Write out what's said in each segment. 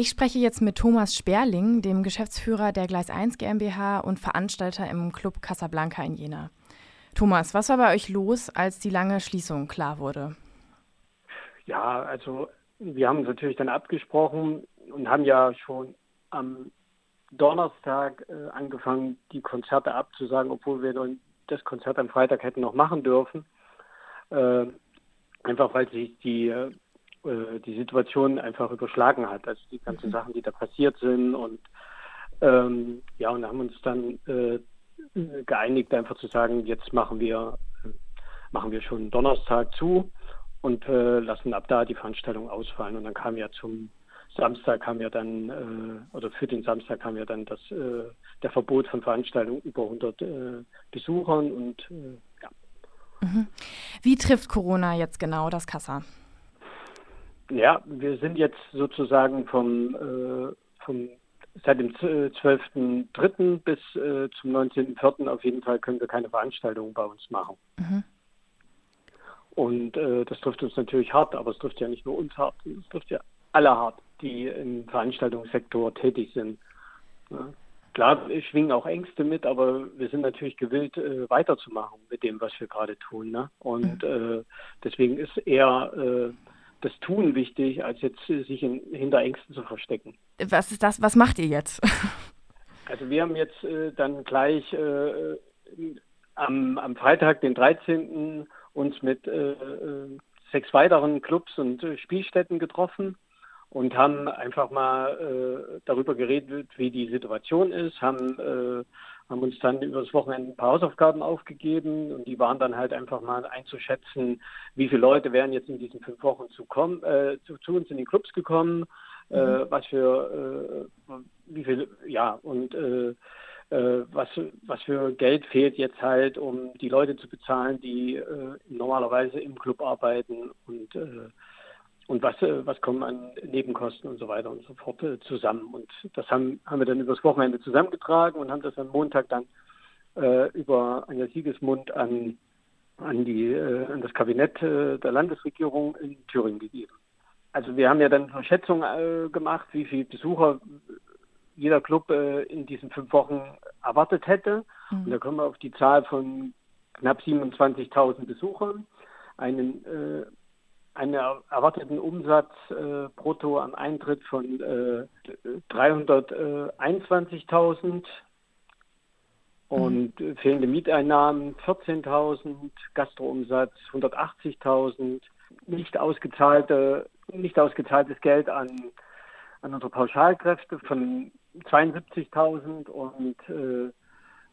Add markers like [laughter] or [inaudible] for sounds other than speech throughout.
Ich spreche jetzt mit Thomas Sperling, dem Geschäftsführer der Gleis 1 GmbH und Veranstalter im Club Casablanca in Jena. Thomas, was war bei euch los, als die lange Schließung klar wurde? Ja, also wir haben uns natürlich dann abgesprochen und haben ja schon am Donnerstag äh, angefangen, die Konzerte abzusagen, obwohl wir das Konzert am Freitag hätten noch machen dürfen. Äh, einfach weil sich die, äh, die Situation einfach überschlagen hat. Also die ganzen mhm. Sachen, die da passiert sind und ähm, ja, und haben uns dann äh, geeinigt, einfach zu sagen, jetzt machen wir, machen wir schon Donnerstag zu und äh, lassen ab da die Veranstaltung ausfallen. Und dann kam ja zum Samstag kam ja dann, äh, oder für den Samstag kam ja dann das, äh, der Verbot von Veranstaltungen über 100 äh, Besuchern und äh, ja. Mhm. Wie trifft Corona jetzt genau das Kassa? Ja, wir sind jetzt sozusagen vom, äh, vom seit dem 12.3. bis äh, zum 19.4. auf jeden Fall können wir keine Veranstaltungen bei uns machen. Mhm. Und äh, das trifft uns natürlich hart, aber es trifft ja nicht nur uns hart, es trifft ja alle hart, die im Veranstaltungssektor tätig sind. Ja. Klar schwingen auch Ängste mit, aber wir sind natürlich gewillt, äh, weiterzumachen mit dem, was wir gerade tun. Ne? Und mhm. äh, deswegen ist eher äh, das Tun wichtig, als jetzt sich in, hinter Ängsten zu verstecken. Was ist das? Was macht ihr jetzt? Also wir haben jetzt äh, dann gleich äh, am, am Freitag, den 13. uns mit äh, sechs weiteren Clubs und Spielstätten getroffen und haben einfach mal äh, darüber geredet, wie die Situation ist, haben, äh, haben uns dann übers Wochenende ein paar Hausaufgaben aufgegeben und die waren dann halt einfach mal einzuschätzen, wie viele Leute wären jetzt in diesen fünf Wochen zu, kommen, äh, zu, zu uns in die Clubs gekommen, äh, mhm. was für, äh, wie viel, ja, und äh, äh, was, was für Geld fehlt jetzt halt, um die Leute zu bezahlen, die äh, normalerweise im Club arbeiten und äh, und was, äh, was kommen an Nebenkosten und so weiter und so fort äh, zusammen. Und das haben, haben wir dann übers Wochenende zusammengetragen und haben das am Montag dann äh, über Anja Siegesmund an, an, die, äh, an das Kabinett äh, der Landesregierung in Thüringen gegeben. Also wir haben ja dann eine Schätzung äh, gemacht, wie viele Besucher jeder Club in diesen fünf Wochen erwartet hätte. Mhm. Und da kommen wir auf die Zahl von knapp 27.000 Besuchern, einen einen erwarteten Umsatz äh, brutto am Eintritt von äh, 321.000 und mhm. fehlende Mieteinnahmen 14.000, Gastroumsatz 180.000, nicht ausgezahlte, nicht ausgezahltes Geld an, an unsere Pauschalkräfte von 72.000 und äh,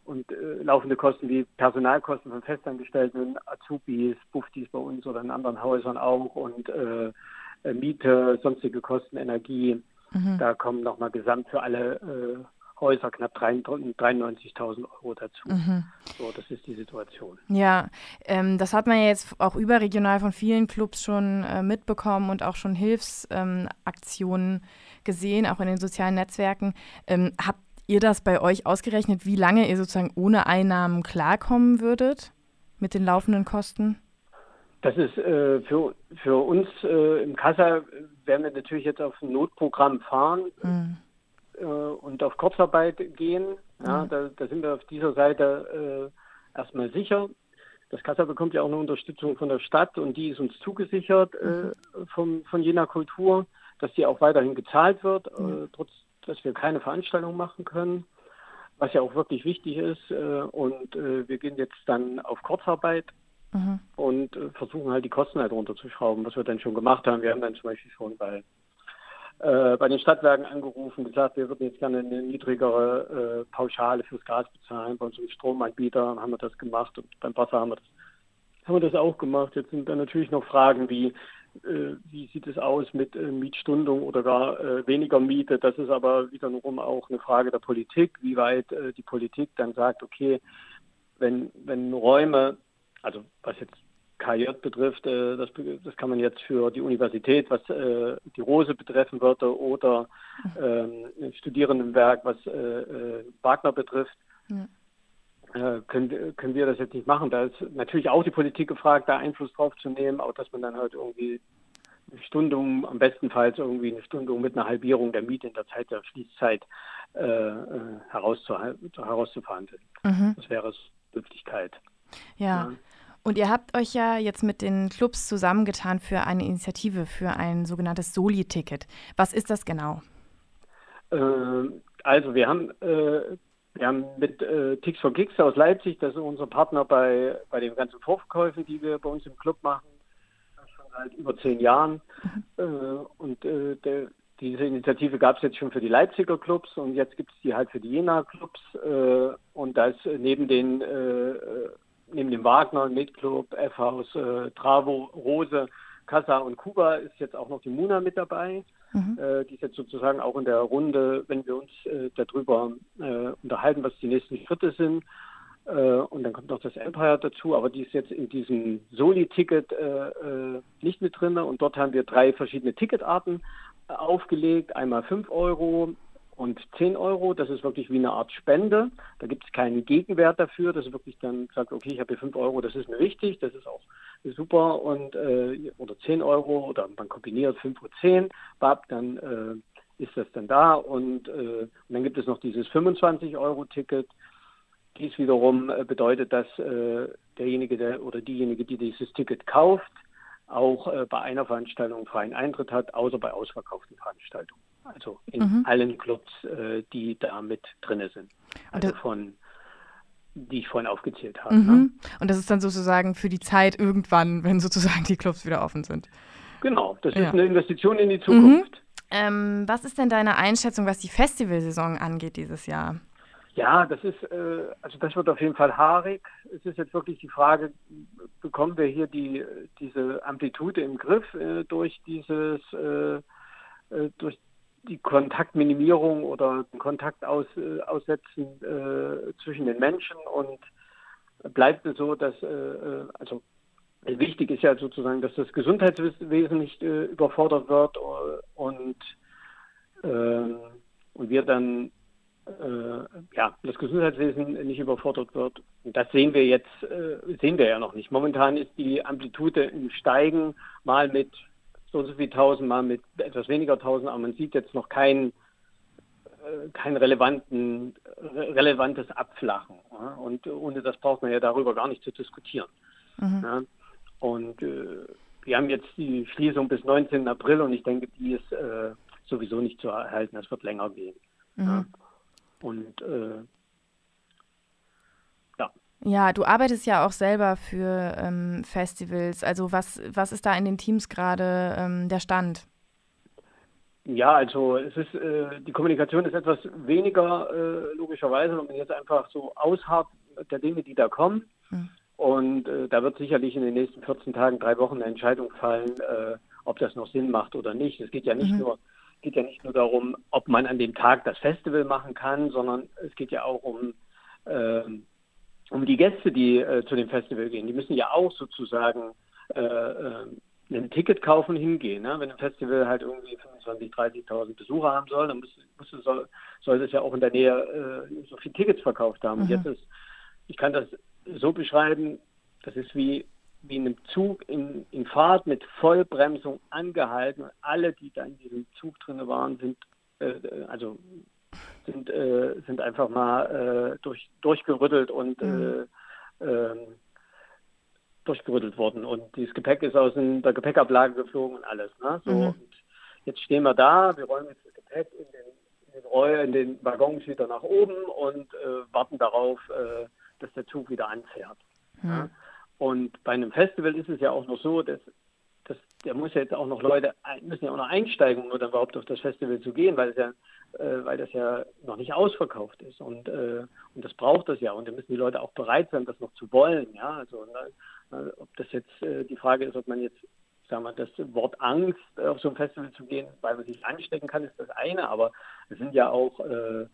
und äh, laufende Kosten wie Personalkosten von Festangestellten, Azubis, Buftis bei uns oder in anderen Häusern auch und äh, Miete, sonstige Kosten, Energie. Mhm. Da kommen nochmal gesamt für alle äh, Häuser knapp 93.000 Euro dazu. Mhm. So, das ist die Situation. Ja, ähm, das hat man ja jetzt auch überregional von vielen Clubs schon äh, mitbekommen und auch schon Hilfsaktionen ähm, gesehen, auch in den sozialen Netzwerken. Ähm, habt ihr das bei euch ausgerechnet, wie lange ihr sozusagen ohne Einnahmen klarkommen würdet mit den laufenden Kosten? Das ist äh, für, für uns äh, im Kassa werden wir natürlich jetzt auf ein Notprogramm fahren mhm. äh, und auf Kurzarbeit gehen. Ja, mhm. da, da, sind wir auf dieser Seite äh, erstmal sicher. Das Kassa bekommt ja auch eine Unterstützung von der Stadt und die ist uns zugesichert äh, mhm. vom, von jener Kultur, dass die auch weiterhin gezahlt wird, äh, trotz dass wir keine Veranstaltung machen können, was ja auch wirklich wichtig ist. Äh, und äh, wir gehen jetzt dann auf Kurzarbeit mhm. und äh, versuchen halt die Kosten halt runterzuschrauben, was wir dann schon gemacht haben. Wir haben dann zum Beispiel schon bei bei den Stadtwerken angerufen, gesagt, wir würden jetzt gerne eine niedrigere äh, Pauschale fürs Gas bezahlen. Bei unserem Stromanbieter haben wir das gemacht und beim Wasser haben wir das, haben wir das auch gemacht. Jetzt sind dann natürlich noch Fragen wie, wie sieht es aus mit äh, Mietstundung oder gar äh, weniger Miete? Das ist aber wiederum auch eine Frage der Politik, wie weit die Politik dann sagt, okay, wenn, wenn Räume, also was jetzt KJ betrifft, das, das kann man jetzt für die Universität, was die Rose betreffen würde, oder ähm, Studierendenwerk, was Wagner betrifft, ja. Äh, können, können wir das jetzt nicht machen. Da ist natürlich auch die Politik gefragt, da Einfluss drauf zu nehmen, auch dass man dann halt irgendwie Stundung, am bestenfalls irgendwie eine Stundung mit einer Halbierung der Miete in der Zeit der Schließzeit äh, äh herauszuverhandeln. Mhm. Das wäre es Möglichkeit. Ja. ja. Und ihr habt euch ja jetzt mit den Clubs zusammengetan für eine Initiative, für ein sogenanntes Soli-Ticket. Was ist das genau? Äh, also wir haben, äh, wir haben mit äh, Tix for Kicks aus Leipzig, das ist unser Partner bei, bei den ganzen Vorverkäufen, die wir bei uns im Club machen, schon seit über zehn Jahren. Mhm. Äh, und äh, der, diese Initiative gab es jetzt schon für die Leipziger Clubs und jetzt gibt es die halt für die Jena Clubs. Äh, und da ist neben den neben dem Wagner, Mitclub, F-Haus, äh, Travo, Rose, Casa und Kuba ist jetzt auch noch die Muna mit dabei. Mhm. Äh, die ist jetzt sozusagen auch in der Runde, wenn wir uns äh, darüber äh, unterhalten, was die nächsten Schritte sind. Äh, und dann kommt noch das Empire dazu, aber die ist jetzt in diesem Soli-Ticket äh, nicht mit drin. Und dort haben wir drei verschiedene Ticketarten aufgelegt. Einmal 5 Euro, und 10 Euro, das ist wirklich wie eine Art Spende. Da gibt es keinen Gegenwert dafür. Das ist wirklich dann sagt, okay, ich habe hier 5 Euro, das ist mir wichtig, das ist auch super. Und äh, oder 10 Euro oder man kombiniert 5 Uhr 10, bab, dann äh, ist das dann da. Und, äh, und dann gibt es noch dieses 25 Euro Ticket. Dies wiederum äh, bedeutet, dass äh, derjenige der, oder diejenige, die dieses Ticket kauft, auch äh, bei einer Veranstaltung freien Eintritt hat, außer bei ausverkauften Veranstaltungen. Also in mhm. allen Clubs, äh, die da mit drin sind. Also von die ich vorhin aufgezählt habe. Mhm. Ne? Und das ist dann sozusagen für die Zeit irgendwann, [laughs] wenn sozusagen die Clubs wieder offen sind. Genau, das ja. ist eine Investition in die Zukunft. Mhm. Ähm, was ist denn deine Einschätzung, was die Festivalsaison angeht dieses Jahr? Ja, das ist, äh, also das wird auf jeden Fall haarig. Es ist jetzt wirklich die Frage, bekommen wir hier die, diese Amplitude im Griff äh, durch dieses, äh, äh durch die Kontaktminimierung oder Kontakt aus, äh, aussetzen äh, zwischen den Menschen und bleibt es so, dass äh, äh also wichtig ist ja sozusagen, dass das Gesundheitswesen nicht äh, überfordert wird und ähm, und wir dann ja das Gesundheitswesen nicht überfordert wird. Und das sehen wir jetzt sehen wir ja noch nicht. Momentan ist die Amplitude im Steigen mal mit so und so viel tausend, mal mit etwas weniger tausend, aber man sieht jetzt noch kein, äh, kein relevanten, relevantes Abflachen. Ja? Und ohne das braucht man ja darüber gar nicht zu diskutieren. Mhm. Ja? Und äh, wir haben jetzt die Schließung bis 19. April und ich denke, die ist äh, sowieso nicht zu erhalten. Das wird länger gehen. Mhm. Ja? Und äh, ja, du arbeitest ja auch selber für ähm, Festivals. Also was, was ist da in den Teams gerade ähm, der Stand? Ja, also es ist äh, die Kommunikation ist etwas weniger äh, logischerweise, wenn man jetzt einfach so ausharrt der Dinge, die da kommen. Hm. Und äh, da wird sicherlich in den nächsten 14 Tagen, drei Wochen eine Entscheidung fallen, äh, ob das noch Sinn macht oder nicht. Es geht ja nicht mhm. nur geht ja nicht nur darum, ob man an dem Tag das Festival machen kann, sondern es geht ja auch um ähm, um die Gäste, die äh, zu dem Festival gehen, die müssen ja auch sozusagen äh, äh, ein Ticket kaufen, hingehen. Ne? Wenn ein Festival halt irgendwie 25.000, 30.000 Besucher haben soll, dann muss, muss es, soll, soll es ja auch in der Nähe äh, so viele Tickets verkauft haben. Mhm. Jetzt ist, ich kann das so beschreiben, das ist wie, wie in einem Zug in, in Fahrt mit Vollbremsung angehalten und alle, die da in diesem Zug drin waren, sind äh, also sind, äh, sind einfach mal äh, durch, durchgerüttelt und mhm. äh, ähm, durchgerüttelt worden. Und dieses Gepäck ist aus der Gepäckablage geflogen und alles. Ne? So, mhm. und jetzt stehen wir da, wir räumen jetzt das Gepäck in den, in den, Roll, in den Waggons wieder nach oben und äh, warten darauf, äh, dass der Zug wieder anfährt. Mhm. Ja? Und bei einem Festival ist es ja auch noch so, dass das, der muss jetzt auch noch Leute, müssen ja auch noch einsteigen, um dann überhaupt auf das Festival zu gehen, weil es ja, äh, weil das ja noch nicht ausverkauft ist. Und, äh, und das braucht das ja. Und da müssen die Leute auch bereit sein, das noch zu wollen. Ja, also ne, ob das jetzt äh, die Frage ist, ob man jetzt, sagen wir, das Wort Angst auf so ein Festival zu gehen, weil man sich anstecken kann, ist das eine. Aber es sind ja auch äh,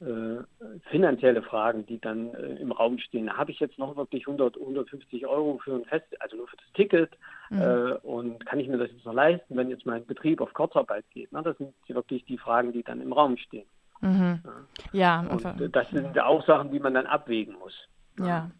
äh, finanzielle Fragen, die dann äh, im Raum stehen. Habe ich jetzt noch wirklich 100, 150 Euro für ein Fest, also nur für das Ticket mhm. äh, und kann ich mir das jetzt noch leisten, wenn jetzt mein Betrieb auf Kurzarbeit geht? Na, das sind wirklich die Fragen, die dann im Raum stehen. Mhm. Ja, und das sind ja auch Sachen, die man dann abwägen muss. Ja.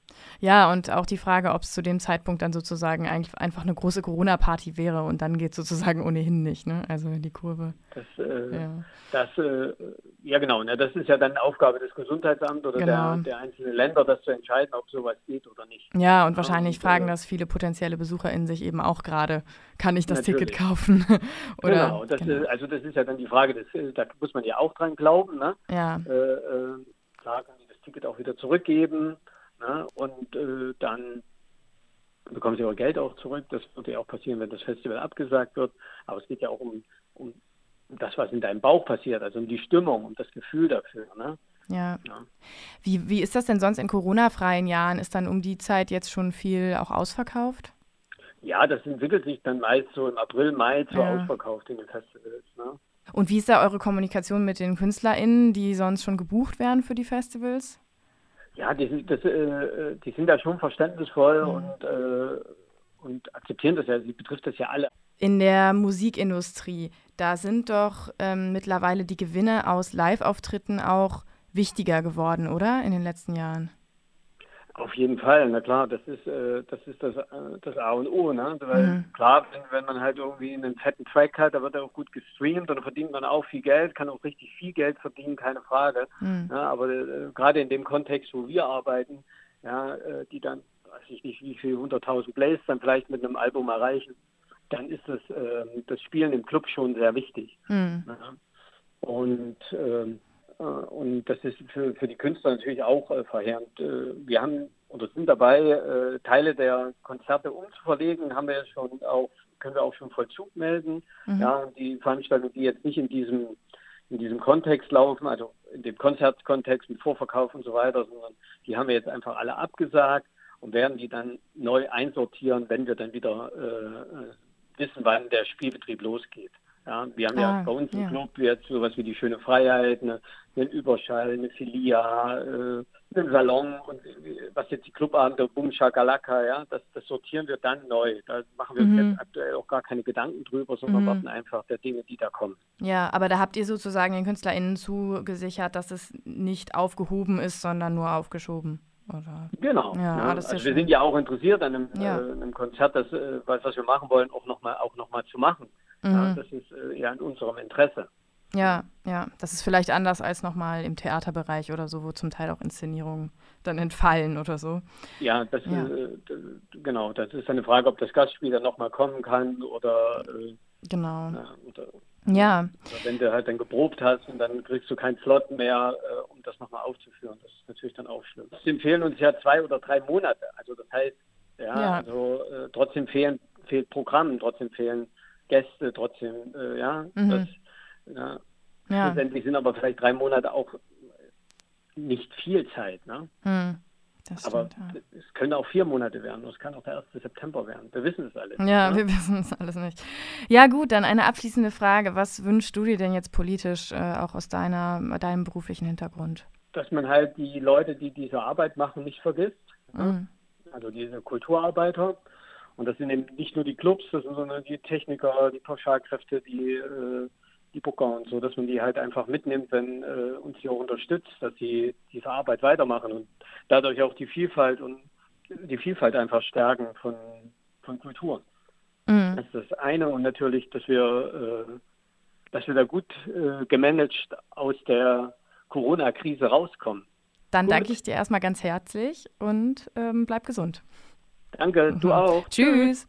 Ja, und auch die Frage, ob es zu dem Zeitpunkt dann sozusagen eigentlich einfach eine große Corona-Party wäre und dann geht es sozusagen ohnehin nicht, ne? Also in die Kurve. Das, äh, ja. das äh, ja genau, ne? das ist ja dann Aufgabe des Gesundheitsamts oder genau. der, der, einzelnen Länder, das zu entscheiden, ob sowas geht oder nicht. Ja, und wahrscheinlich und, fragen äh, das viele potenzielle BesucherInnen sich eben auch gerade, kann ich das natürlich. Ticket kaufen? [laughs] oder, genau, das, genau. also das ist ja dann die Frage, das, äh, da muss man ja auch dran glauben, ne? Ja. Äh, äh, klar kann die das Ticket auch wieder zurückgeben Ne? Und äh, dann bekommen sie ihr Geld auch zurück. Das wird ja auch passieren, wenn das Festival abgesagt wird. Aber es geht ja auch um, um das, was in deinem Bauch passiert, also um die Stimmung, um das Gefühl dafür. Ne? Ja. ja. Wie, wie ist das denn sonst in Corona-freien Jahren? Ist dann um die Zeit jetzt schon viel auch ausverkauft? Ja, das entwickelt sich dann meist so im April, Mai zu ja. ausverkauft in den Festivals. Ne? Und wie ist da eure Kommunikation mit den KünstlerInnen, die sonst schon gebucht werden für die Festivals? Ja, die, das, äh, die sind da schon verständnisvoll mhm. und, äh, und akzeptieren das ja. Sie betrifft das ja alle. In der Musikindustrie, da sind doch ähm, mittlerweile die Gewinne aus Live-Auftritten auch wichtiger geworden, oder? In den letzten Jahren. Auf jeden Fall, na klar, das ist, äh, das, ist das, äh, das A und O. Ne? Weil mhm. klar, wenn, wenn man halt irgendwie einen fetten Track hat, da wird er auch gut gestreamt und dann verdient man auch viel Geld, kann auch richtig viel Geld verdienen, keine Frage. Mhm. Ja, aber äh, gerade in dem Kontext, wo wir arbeiten, ja, äh, die dann, weiß ich nicht, wie viel, 100.000 Plays dann vielleicht mit einem Album erreichen, dann ist das, ähm, das Spielen im Club schon sehr wichtig. Mhm. Ja? Und ähm, äh, und das ist für, für die Künstler natürlich auch äh, verheerend. Äh, wir haben oder sind dabei, äh, Teile der Konzerte umzuverlegen, haben wir ja schon auch, können wir auch schon Vollzug melden. Mhm. Ja, die Veranstaltungen, die jetzt nicht in diesem in diesem Kontext laufen, also in dem Konzertkontext mit Vorverkauf und so weiter, sondern die haben wir jetzt einfach alle abgesagt und werden die dann neu einsortieren, wenn wir dann wieder äh, wissen, wann der Spielbetrieb losgeht. Ja, wir haben ah, ja bei uns im ja. Club jetzt sowas wie die Schöne Freiheit, eine, einen Überschall, eine Filia, äh, einen Salon und was jetzt die Clubabende Boom Shakalaka, ja, das, das sortieren wir dann neu. Da machen wir mhm. uns jetzt aktuell auch gar keine Gedanken drüber, sondern mhm. warten einfach der Dinge, die da kommen. Ja, aber da habt ihr sozusagen den KünstlerInnen zugesichert, dass es nicht aufgehoben ist, sondern nur aufgeschoben. Oder? Genau. Ja, ja. Also ja wir sind ja auch interessiert an einem, ja. äh, einem Konzert, das, äh, was, was wir machen wollen, auch nochmal auch noch mal zu machen. Mhm. Ja, das ist äh, ja in unserem Interesse. Ja, ja, das ist vielleicht anders als nochmal im Theaterbereich oder so, wo zum Teil auch Inszenierungen dann entfallen oder so. Ja, das ja. Äh, genau, das ist eine Frage, ob das Gastspiel dann nochmal kommen kann oder äh, genau. Ja, oder, ja. Oder wenn du halt dann geprobt hast und dann kriegst du keinen Slot mehr, äh, um das nochmal aufzuführen. Das ist natürlich dann auch schlimm. Es empfehlen uns ja zwei oder drei Monate. Also das heißt, ja, ja. also äh, trotzdem fehlen, fehlt Programm, trotzdem fehlen Gäste trotzdem, äh, ja. Mhm. Das, ja. ja. Letztendlich sind aber vielleicht drei Monate auch nicht viel Zeit, ne? Mhm. Stimmt, aber ja. es können auch vier Monate werden, es kann auch der 1. September werden. Wir wissen es alles. Ja, ne? wir [laughs] wissen es alles nicht. Ja, gut, dann eine abschließende Frage. Was wünschst du dir denn jetzt politisch, äh, auch aus deiner, deinem beruflichen Hintergrund? Dass man halt die Leute, die diese Arbeit machen, nicht vergisst. Ne? Mhm. Ne? Also diese Kulturarbeiter und das sind eben nicht nur die Clubs, das sind sondern die Techniker, die Pauschalkräfte, die, äh, die Booker und so, dass man die halt einfach mitnimmt, wenn äh, uns die auch unterstützt, dass sie diese Arbeit weitermachen und dadurch auch die Vielfalt und die Vielfalt einfach stärken von, von Kultur. Mhm. Das ist das eine und natürlich, dass wir, äh, dass wir da gut äh, gemanagt aus der Corona-Krise rauskommen. Dann gut. danke ich dir erstmal ganz herzlich und ähm, bleib gesund. Danke, du mhm. auch. Tschüss.